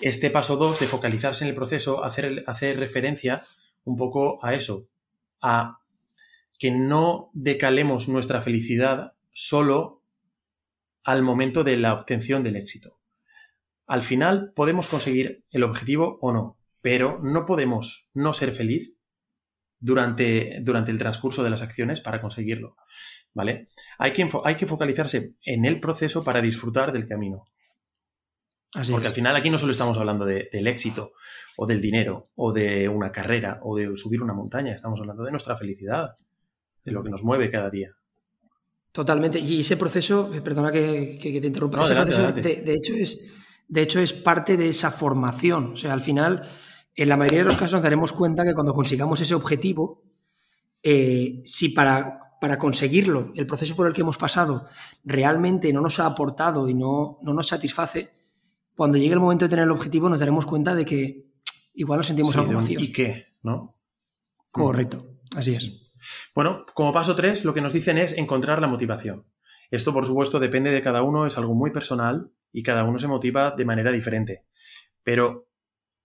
Este paso 2 de focalizarse en el proceso hacer, hacer referencia un poco a eso, a que no decalemos nuestra felicidad solo al momento de la obtención del éxito. Al final podemos conseguir el objetivo o no, pero no podemos no ser feliz durante, durante el transcurso de las acciones para conseguirlo. ¿Vale? Hay que, hay que focalizarse en el proceso para disfrutar del camino. Porque al final aquí no solo estamos hablando del éxito o del dinero o de una carrera o de subir una montaña, estamos hablando de nuestra felicidad, de lo que nos mueve cada día. Totalmente. Y ese proceso, eh, perdona que, te interrumpa, ese proceso de, hecho es, de hecho es parte de esa formación. O sea, al final en la mayoría de los casos nos daremos cuenta que cuando consigamos ese objetivo, eh, si para, para, conseguirlo el proceso por el que hemos pasado realmente no nos ha aportado y no, no, nos satisface, cuando llegue el momento de tener el objetivo nos daremos cuenta de que igual nos sentimos algo vacíos. ¿Y qué? ¿No? Correcto, así es. Bueno, como paso tres, lo que nos dicen es encontrar la motivación. Esto, por supuesto, depende de cada uno, es algo muy personal y cada uno se motiva de manera diferente. Pero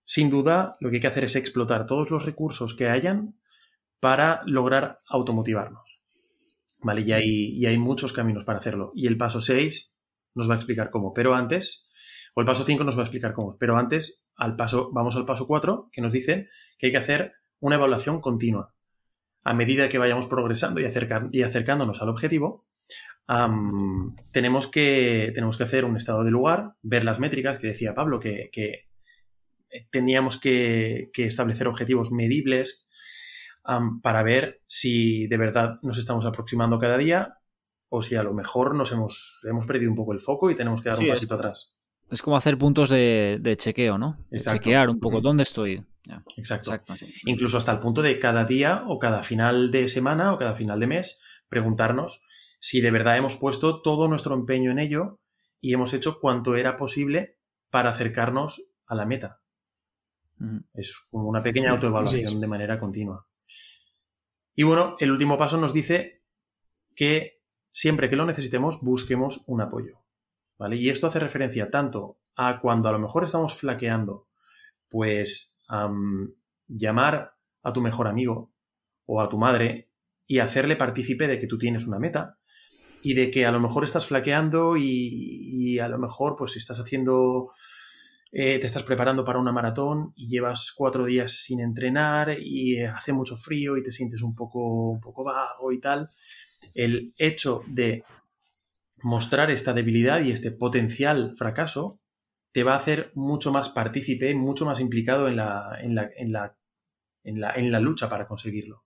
sin duda, lo que hay que hacer es explotar todos los recursos que hayan para lograr automotivarnos. ¿Vale? Y hay, hay muchos caminos para hacerlo. Y el paso 6 nos va a explicar cómo. Pero antes, o el paso 5 nos va a explicar cómo. Pero antes, al paso, vamos al paso 4, que nos dice que hay que hacer una evaluación continua. A medida que vayamos progresando y, y acercándonos al objetivo, tenemos, que, tenemos que hacer un estado de lugar, ver las métricas que decía Pablo, que, que teníamos que, establecer objetivos medibles para ver si de verdad nos estamos aproximando cada día o si a lo mejor nos hemos, hemos perdido un poco el foco y tenemos que dar un pasito atrás. Es como hacer puntos de, chequeo, ¿no? Chequear un poco dónde estoy. Exacto. Incluso hasta el punto de cada día o cada final de semana o cada final de mes preguntarnos si de verdad hemos puesto todo nuestro empeño en ello y hemos hecho cuanto era posible para acercarnos a la meta. Es como una pequeña autoevaluación de manera continua. Y bueno, el último paso nos dice que siempre que lo necesitemos busquemos un apoyo. ¿Vale? Y esto hace referencia tanto a cuando a lo mejor estamos flaqueando, pues llamar a tu mejor amigo o a tu madre y hacerle partícipe de que tú tienes una meta y de que a lo mejor estás flaqueando y, a lo mejor pues estás haciendo eh, te estás preparando para una maratón y llevas cuatro días sin entrenar y hace mucho frío y te sientes un poco, un poco vago y tal, el hecho de mostrar esta debilidad y este potencial fracaso te va a hacer mucho más partícipe, mucho más implicado en la, en la, en la, en la, lucha para conseguirlo.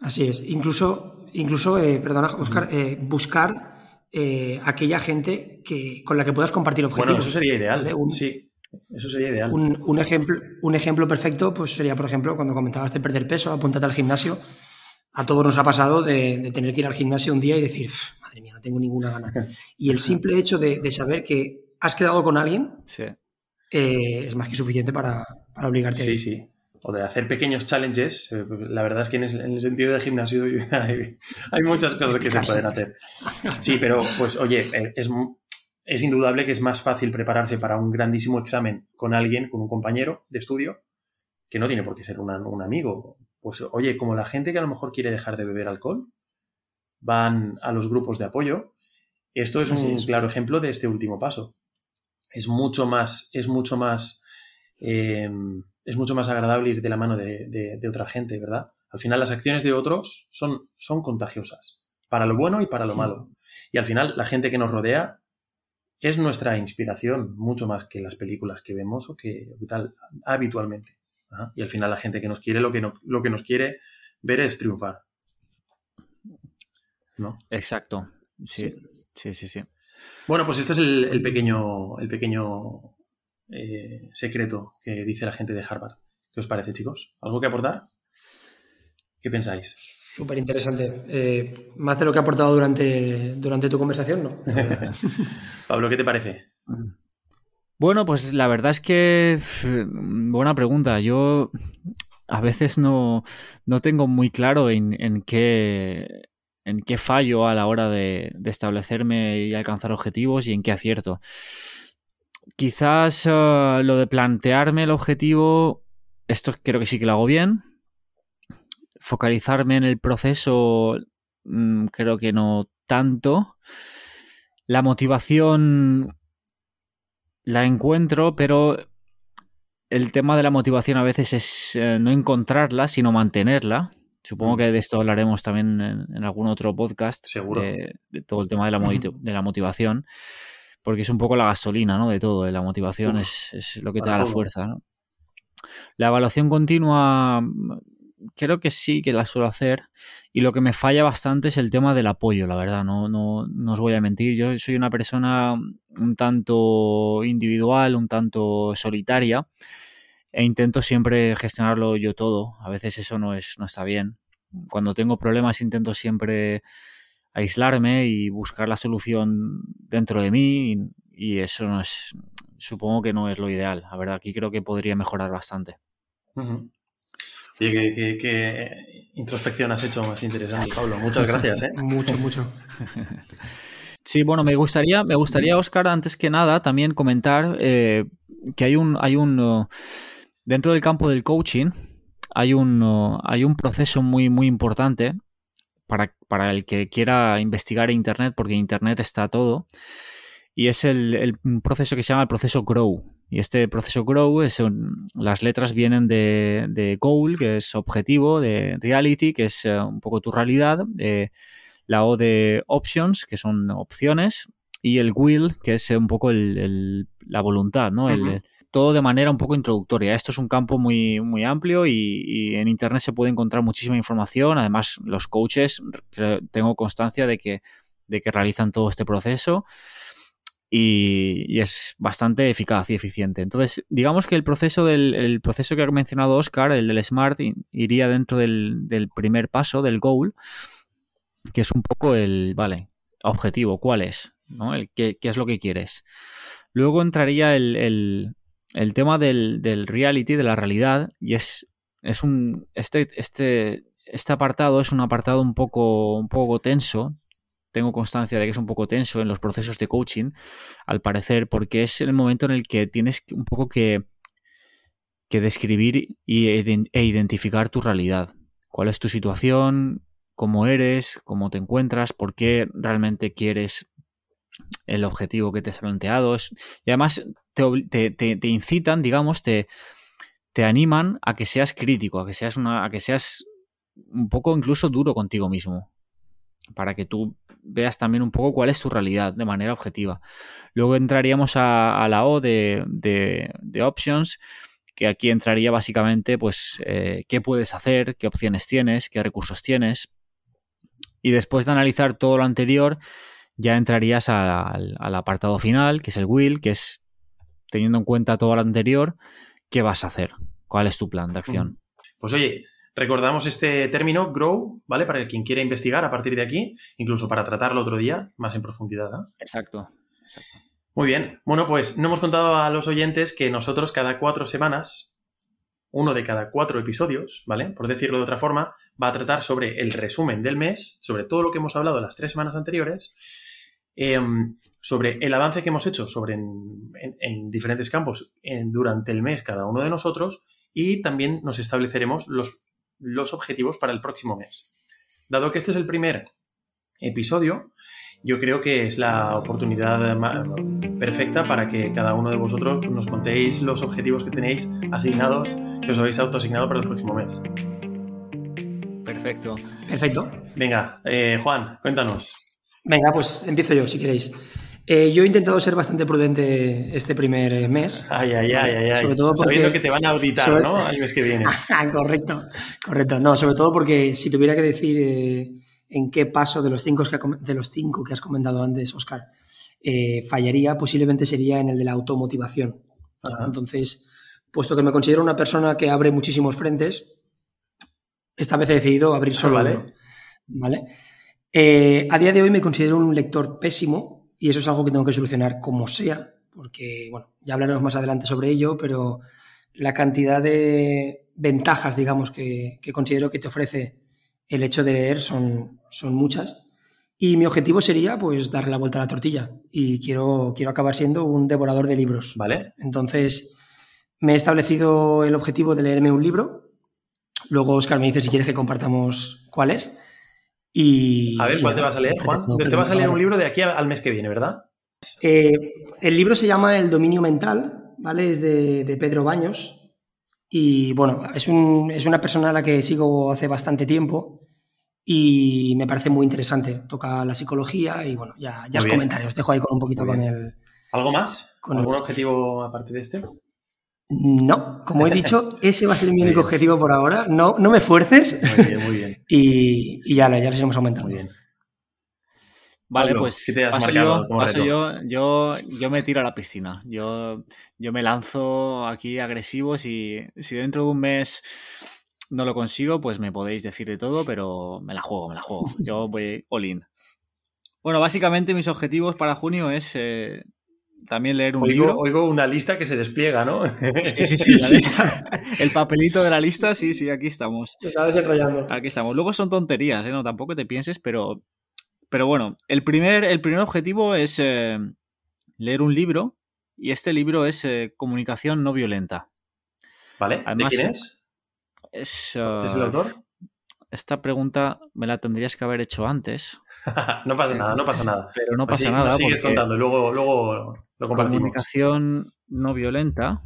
Así es. Incluso, incluso eh, perdona, Oscar, eh, buscar eh, aquella gente que, con la que puedas compartir objetivos. Bueno, eso sería ideal. sí, eso sería ideal. Un, ejemplo, un ejemplo perfecto pues sería, por ejemplo, cuando comentabas de perder peso, apúntate al gimnasio. A todos nos ha pasado de, tener que ir al gimnasio un día y decir, madre mía, no tengo ninguna gana. Y el simple hecho de, saber que has quedado con alguien eh, es más que suficiente para, para obligarte sí, a ir. Sí, sí o de hacer pequeños challenges. Eh, la verdad es que en el sentido de gimnasio hay, muchas cosas que se pueden hacer. Sí, pero pues oye, eh, es, es indudable que es más fácil prepararse para un grandísimo examen con alguien, con un compañero de estudio, que no tiene por qué ser un amigo. Pues oye, como la gente que a lo mejor quiere dejar de beber alcohol, van a los grupos de apoyo. Esto es un claro ejemplo de este último paso. Es mucho más, es mucho más eh, es mucho más agradable ir de la mano de, otra gente, ¿verdad? Al final las acciones de otros son, son contagiosas, para lo bueno y para lo malo. Y al final la gente que nos rodea es nuestra inspiración, mucho más que las películas que vemos o que, tal habitualmente. Y al final la gente que nos quiere lo que, lo que nos quiere ver es triunfar. ¿No? Exacto. Sí, sí, sí, sí. Bueno, pues este es el, pequeño, el pequeño eh, secreto que dice la gente de Harvard. ¿Qué os parece, chicos? ¿Algo que aportar? ¿Qué pensáis? Súper interesante. Eh, más de lo que ha aportado durante, durante tu conversación, ¿no? Pablo, ¿qué te parece? Bueno, pues la verdad es que buena pregunta. Yo a veces no, tengo muy claro en, qué en qué fallo a la hora de, establecerme y alcanzar objetivos y en qué acierto. Quizás eh, lo de plantearme el objetivo esto creo que sí que lo hago bien. Focalizarme en el proceso, mm, creo que no tanto. La motivación la encuentro, pero el tema de la motivación a veces es eh, no encontrarla, sino mantenerla. Supongo mm. que de esto hablaremos también en, algún otro podcast. Seguro. De, todo el tema de la, de la, motivación. Porque es un poco la gasolina, ¿no? De todo. La motivación es, lo que te da la fuerza, ¿no? La evaluación continua creo que sí que la suelo hacer y lo que me falla bastante es el tema del apoyo, la verdad, no, no, no os voy a mentir, yo soy una persona un tanto individual, un tanto solitaria e intento siempre gestionarlo yo todo, a veces eso no, es, no está bien. Cuando tengo problemas intento siempre aislarme y buscar la solución dentro de mí y, eso no es, supongo que no es lo ideal. La verdad, aquí creo que podría mejorar bastante. Oye, ¿qué, introspección has hecho más interesante, Pablo. Muchas gracias. ¿eh? mucho, mucho. Sí, bueno, me gustaría, me gustaría, Oscar, antes que nada, también comentar eh, que hay un, hay un uh, dentro del campo del coaching hay un, uh, hay un proceso muy, muy importante para, para el que quiera investigar Internet, porque Internet está todo y es el, proceso que se llama el proceso Grow. Y este proceso Grow, es las letras vienen de, Goal, que es objetivo, de Reality, que es eh, un poco tu realidad, de la O de Options, que son opciones, y el Will, que es un poco la voluntad, ¿no? todo de manera un poco introductoria. Esto es un campo muy, muy amplio y, y, en Internet se puede encontrar muchísima información. Además, los coaches, tengo constancia de que, de que realizan todo este proceso y, es bastante eficaz y eficiente. Entonces, digamos que el proceso del proceso que ha mencionado Oscar, el del Smart, iría dentro del, primer paso, del goal, que es un poco el, vale, objetivo, ¿cuál es? ¿no? El, ¿qué, es lo que quieres? Luego entraría el, tema del, reality, de la realidad, y es, es un, este, este, este apartado es un apartado un poco, un poco tenso, tengo constancia de que es un poco tenso en los procesos de coaching, al parecer, porque es el momento en el que tienes un poco que, que describir e identificar tu realidad. ¿Cuál es tu situación? ¿Cómo eres? ¿Cómo te encuentras? ¿Por qué realmente quieres el objetivo que te has planteado? Y además te, te, incitan, digamos, te, te animan a que seas crítico, a que seas una, a que seas un poco incluso duro contigo mismo para que tú veas también un poco cuál es tu realidad de manera objetiva. Luego entraríamos a, la O de, de, options, que aquí entraría básicamente, pues, eh, qué puedes hacer, qué opciones tienes, qué recursos tienes. Y después de analizar todo lo anterior, ya entrarías al, apartado final, que es el will, que es teniendo en cuenta todo lo anterior, qué vas a hacer, cuál es tu plan de acción. Pues oye, Recordamos este término, grow, ¿vale? Para quien quiera investigar a partir de aquí, incluso para tratarlo otro día, más en profundidad. ¿eh? Exacto, Muy bien. Bueno, pues no hemos contado a los oyentes que nosotros cada cuatro semanas, uno de cada cuatro episodios, ¿vale? Por decirlo de otra forma, va a tratar sobre el resumen del mes, sobre todo lo que hemos hablado las tres semanas anteriores, em, sobre el avance que hemos hecho sobre en, diferentes campos durante el mes cada uno de nosotros y también nos estableceremos los los objetivos para el próximo mes. Dado que este es el primer episodio, yo creo que es la oportunidad perfecta para que cada uno de vosotros pues, nos contéis los objetivos que tenéis asignados, que os habéis autoasignado para el próximo mes. Perfecto. Perfecto. Venga, eh, Juan, cuéntanos. Venga, pues empiezo yo si queréis. Eh, yo he intentado ser bastante prudente este primer eh, mes. Ay, ay, ay, ay, ay. Sobre todo porque, Sabiendo que te van a auditar, ¿no? Al mes que viene. correcto, correcto. No, sobre todo porque si tuviera que decir eh, en qué paso de los cinco que, de los cinco que has comentado antes, Oscar, fallaría, posiblemente sería en el de la automotivación. Entonces, puesto que me considero una persona que abre muchísimos frentes, esta vez he decidido abrir solo vale. uno. ¿Vale? a día de hoy me considero un lector pésimo y eso es algo que tengo que solucionar como sea, porque, bueno, ya hablaremos más adelante sobre ello, pero la cantidad de ventajas, digamos, que, considero que te ofrece el hecho de leer son, son muchas. Y mi objetivo sería, pues, darle la vuelta a la tortilla. Y quiero, quiero acabar siendo un devorador de libros. Vale. Entonces, me he establecido el objetivo de leerme un libro. Luego, Oscar me dice si quieres que compartamos cuál es a ver, ¿cuál te vas a leer, Juan? Te vas a leer un libro de aquí al mes que viene, ¿verdad? Eh, el libro se llama El dominio mental, ¿vale? Es de, Pedro Baños. Y bueno, es, una persona a la que sigo hace bastante tiempo y me parece muy interesante. Toca la psicología y bueno, ya, ya os comentaré. Os dejo ahí con un poquito con el. ¿Algo más? Con ¿Algún objetivo aparte de este? No, como he dicho, ese va a ser mi único objetivo por ahora. No, no me fuerces. Muy bien, muy bien. y, ya, ya les hemos aumentado. Muy bien. Vale, pues paso, yo, yo, yo, me tiro a la piscina. Yo, yo me lanzo aquí agresivo. Si, si dentro de un mes no lo consigo, pues me podéis decir de todo, pero me la juego, me la juego. Yo voy all in. Bueno, básicamente mis objetivos para junio es eh, también leer un libro. Oigo una lista que se despliega, ¿no? Sí, sí, sí. El papelito de la lista, sí, sí, aquí estamos. Está desarrollando. Aquí estamos. Luego son tonterías, ¿eh? No, tampoco te pienses, pero, pero bueno, el primer, el primer objetivo es eh, leer un libro y este libro es eh, Comunicación no violenta. ¿Vale? ¿De quién es? Es, ¿Es el autor? Esta pregunta me la tendrías que haber hecho antes. no pasa nada, no pasa nada. Pero no pasa nada. Sigues contando, luego, luego lo compartimos. Comunicación no violenta.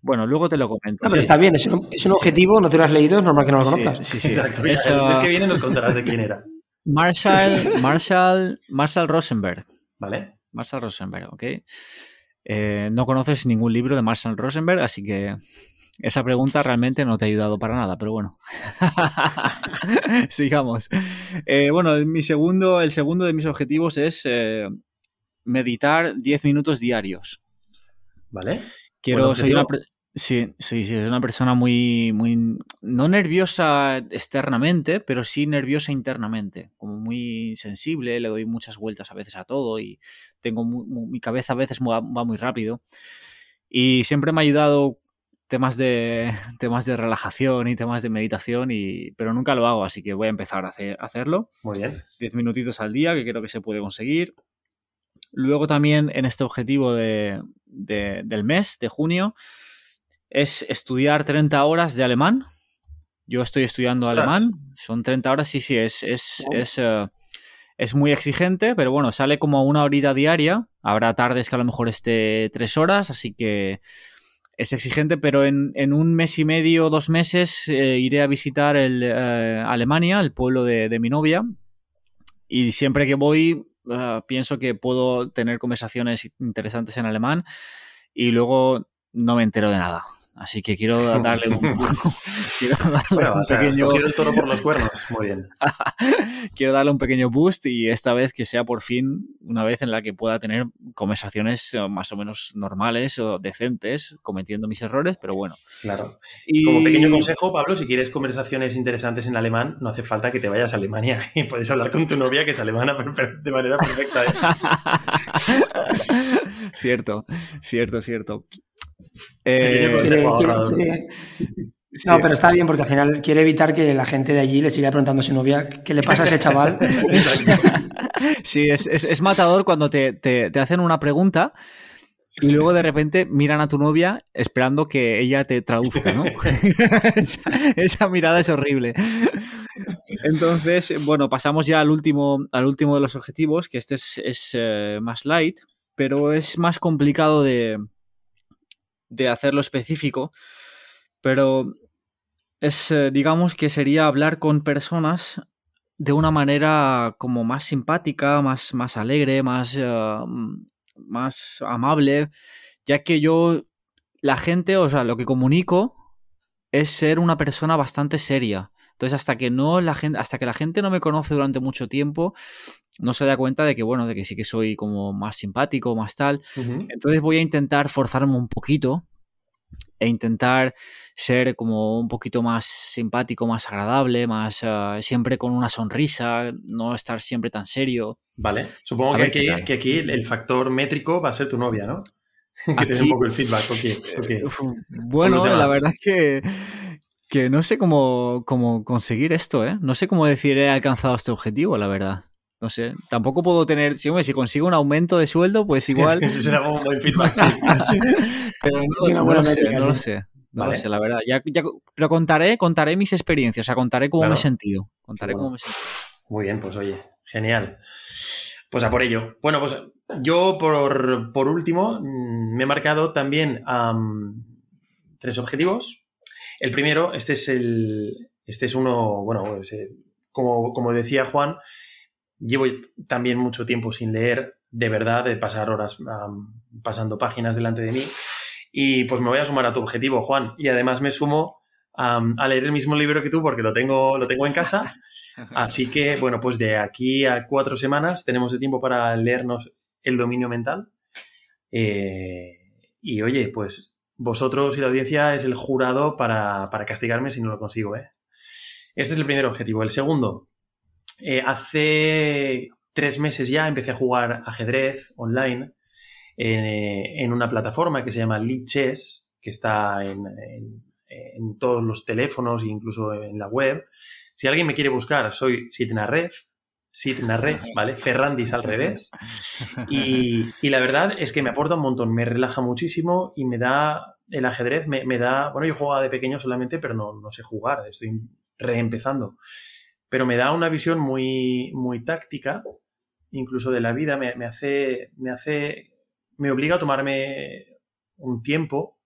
Bueno, luego te lo comento. Ah, pero está bien, es un, objetivo, no te lo has leído, es normal que no lo conozcas. Sí, sí, Exacto. Es que viene nos contarás de quién era. Marshall, Marshall, Marshall Rosenberg. Vale. Marshall Rosenberg, ok. Eh, no conoces ningún libro de Marshall Rosenberg, así que esa pregunta realmente no te ha ayudado para nada, pero bueno. Sigamos. Eh, bueno, mi segundo, el segundo de mis objetivos es meditar 10 minutos diarios. ¿Vale? Quiero, soy una, sí, sí, sí, una persona muy, muy, no nerviosa externamente, pero sí nerviosa internamente, como muy sensible, le doy muchas vueltas a veces a todo y tengo mi cabeza a veces va, muy rápido. Y siempre me ha ayudado temas de, temas de relajación y temas de meditación, y, pero nunca lo hago, así que voy a empezar a, hacer, hacerlo. Muy bien. Diez minutitos al día, que creo que se puede conseguir. Luego también en este objetivo de, del mes, de junio, es estudiar 30 horas de alemán. Yo estoy estudiando alemán, son 30 horas, sí, sí, es, es, es, eh, es, muy exigente, pero bueno, sale como una horita diaria. Habrá tardes que a lo mejor esté tres horas, así que es exigente, pero en, un mes y medio, dos meses, eh, iré a visitar el, eh, Alemania, el pueblo de, mi novia. Y siempre que voy, eh, pienso que puedo tener conversaciones interesantes en alemán y luego no me entero de nada. Así que quiero darle un, quiero darle un pequeño... el toro por los cuernos. Muy bien. quiero darle un pequeño boost y esta vez que sea por fin una vez en la que pueda tener conversaciones eh, más o menos normales o decentes, cometiendo mis errores, pero bueno. Claro. Y... Como pequeño consejo, Pablo, si quieres conversaciones interesantes en alemán, no hace falta que te vayas a Alemania y puedes hablar con tu novia que es alemana de manera perfecta. ¿eh? cierto, cierto, cierto. Eh, no, pero está bien porque al final quiere evitar que la gente de allí le siga preguntando a su novia qué le pasa a ese chaval. sí, es, matador cuando te, hacen una pregunta y luego de repente miran a tu novia esperando que ella te traduzca, ¿no? esa, mirada es horrible. Entonces, bueno, pasamos ya al último, al último de los objetivos, que este es, eh, más light, pero es más complicado de, de hacerlo específico, pero es, eh, digamos que sería hablar con personas de una manera como más simpática, más, más alegre, más, eh, más amable, ya que yo, la gente, o sea, lo que comunico es ser una persona bastante seria. Entonces, hasta que no la gente, hasta que la gente no me conoce durante mucho tiempo, no se da cuenta de que, bueno, de que sí que soy como más simpático, más tal. Entonces voy a intentar forzarme un poquito e intentar ser como un poquito más simpático, más agradable, más eh, siempre con una sonrisa, no estar siempre tan serio. Vale, supongo que aquí, que aquí, el factor métrico va a ser tu novia, ¿no? que te dé un poco el feedback. Bueno, la verdad es que que no sé cómo, cómo conseguir esto, ¿eh? No sé cómo decir he alcanzado este objetivo, la verdad. No sé, tampoco puedo tener, si, si consigo un aumento de sueldo, pues igual... Eso será un buen feedback. pero no, lo sé, no lo sé. No lo sé, la verdad. Ya, pero contaré, contaré mis experiencias, o sea, contaré cómo me he sentido. Contaré cómo me he sentido. Muy bien, pues oye, genial. Pues a por ello. Bueno, pues yo por, por último mm, me he marcado también tres objetivos el primero, este es el. Este es uno, bueno, eh, como, como decía Juan, llevo también mucho tiempo sin leer, de verdad, de pasar horas pasando páginas delante de mí. Y pues me voy a sumar a tu objetivo, Juan. Y además me sumo a leer el mismo libro que tú porque lo tengo, lo tengo en casa. Así que, bueno, pues de aquí a cuatro semanas tenemos el tiempo para leernos el dominio mental. Eh, y oye, pues vosotros y la audiencia es el jurado para, castigarme si no lo consigo. ¿eh? Este es el primer objetivo. El segundo, eh, hace tres meses ya empecé a jugar ajedrez online en, una plataforma que se llama Lichess, que está en, todos los teléfonos e incluso en la web. Si alguien me quiere buscar, soy Sitnaref, Sitnaref, ¿vale? Ferrandis al revés. Y, y, la verdad es que me aporta un montón, me relaja muchísimo y me da el ajedrez me, da, bueno, yo jugaba de pequeño solamente, pero no, no, sé jugar, estoy reempezando. Pero me da una visión muy, muy táctica, incluso de la vida, me, hace, me hace, me obliga a tomarme un tiempo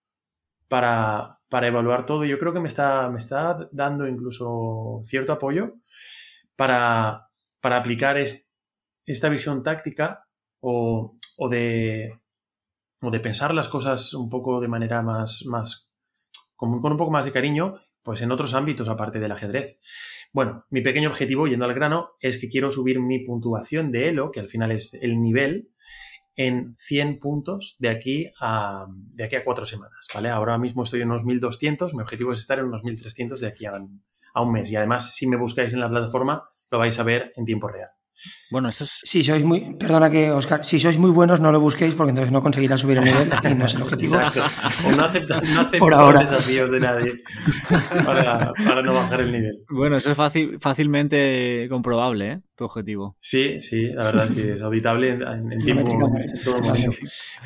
para, para evaluar todo. Yo creo que me está, me está dando incluso cierto apoyo para, para aplicar esta visión táctica o, o de o de pensar las cosas un poco de manera más, más con, un poco más de cariño, pues en otros ámbitos aparte del ajedrez. Bueno, mi pequeño objetivo, yendo al grano, es que quiero subir mi puntuación de Elo, que al final es el nivel, en 100 puntos de aquí a, de aquí a cuatro semanas, ¿vale? Ahora mismo estoy en unos 1200, mi objetivo es estar en unos 1300 de aquí a, a un mes. Y además, si me buscáis en la plataforma, lo vais a ver en tiempo real. Bueno, eso es... Si sois muy... Perdona que, Oscar, si sois muy buenos no lo busquéis porque entonces no conseguirás subir el nivel y no es el objetivo. Exacto. O no aceptar no desafíos de nadie para, no bajar el nivel. Bueno, eso es fácil, fácilmente comprobable, ¿eh? Tu objetivo. Sí, sí, la verdad es que es auditable en, tiempo, en todo momento.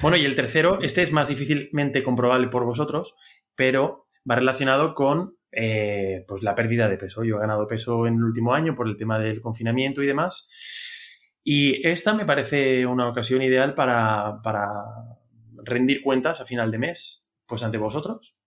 Bueno, y el tercero, este es más difícilmente comprobable por vosotros, pero va relacionado con eh, pues la pérdida de peso. Yo he ganado peso en el último año por el tema del confinamiento y demás. Y esta me parece una ocasión ideal para, rendir cuentas a final de mes, pues ante vosotros.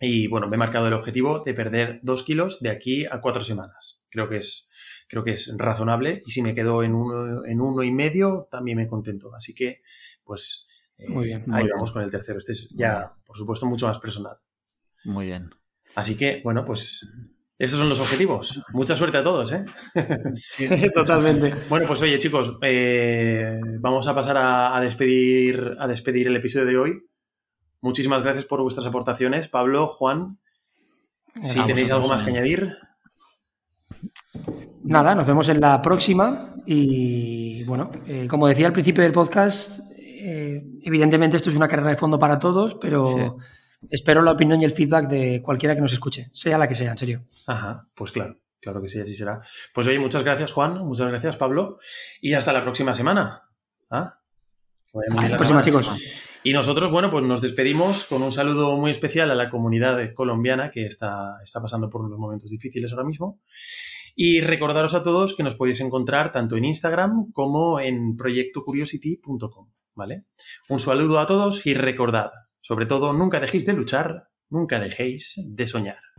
Y bueno, me he marcado el objetivo de perder dos kilos de aquí a cuatro semanas. Creo que es, creo que es razonable y si me quedo en uno, en uno y medio, también me contento. Así que, pues, eh, muy bien, ahí vamos con el tercero. Este es ya, por supuesto, mucho más personal. Muy bien. Así que, bueno, pues esos son los objetivos. Mucha suerte a todos, ¿eh? Sí, totalmente. Bueno, pues oye, chicos, eh, vamos a pasar a, despedir, a despedir el episodio de hoy. Muchísimas gracias por vuestras aportaciones, Pablo, Juan. Si tenéis algo más que añadir. Nada, nos vemos en la próxima. Y bueno, eh, como decía al principio del podcast, eh, evidentemente esto es una carrera de fondo para todos, pero espero la opinión y el feedback de cualquiera que nos escuche, sea la que sea, en serio. Ajá, pues claro, claro que sí, así será. Pues oye, muchas gracias Juan, muchas gracias Pablo y hasta la próxima semana. ¿Ah? Hasta la próxima, chicos. Y nosotros, bueno, pues nos despedimos con un saludo muy especial a la comunidad colombiana que está, está pasando por unos momentos difíciles ahora mismo. Y recordaros a todos que nos podéis encontrar tanto en Instagram como en proyectocuriosity.com, ¿vale? Un saludo a todos y recordad, sobre todo, nunca dejéis de luchar, nunca dejéis de soñar.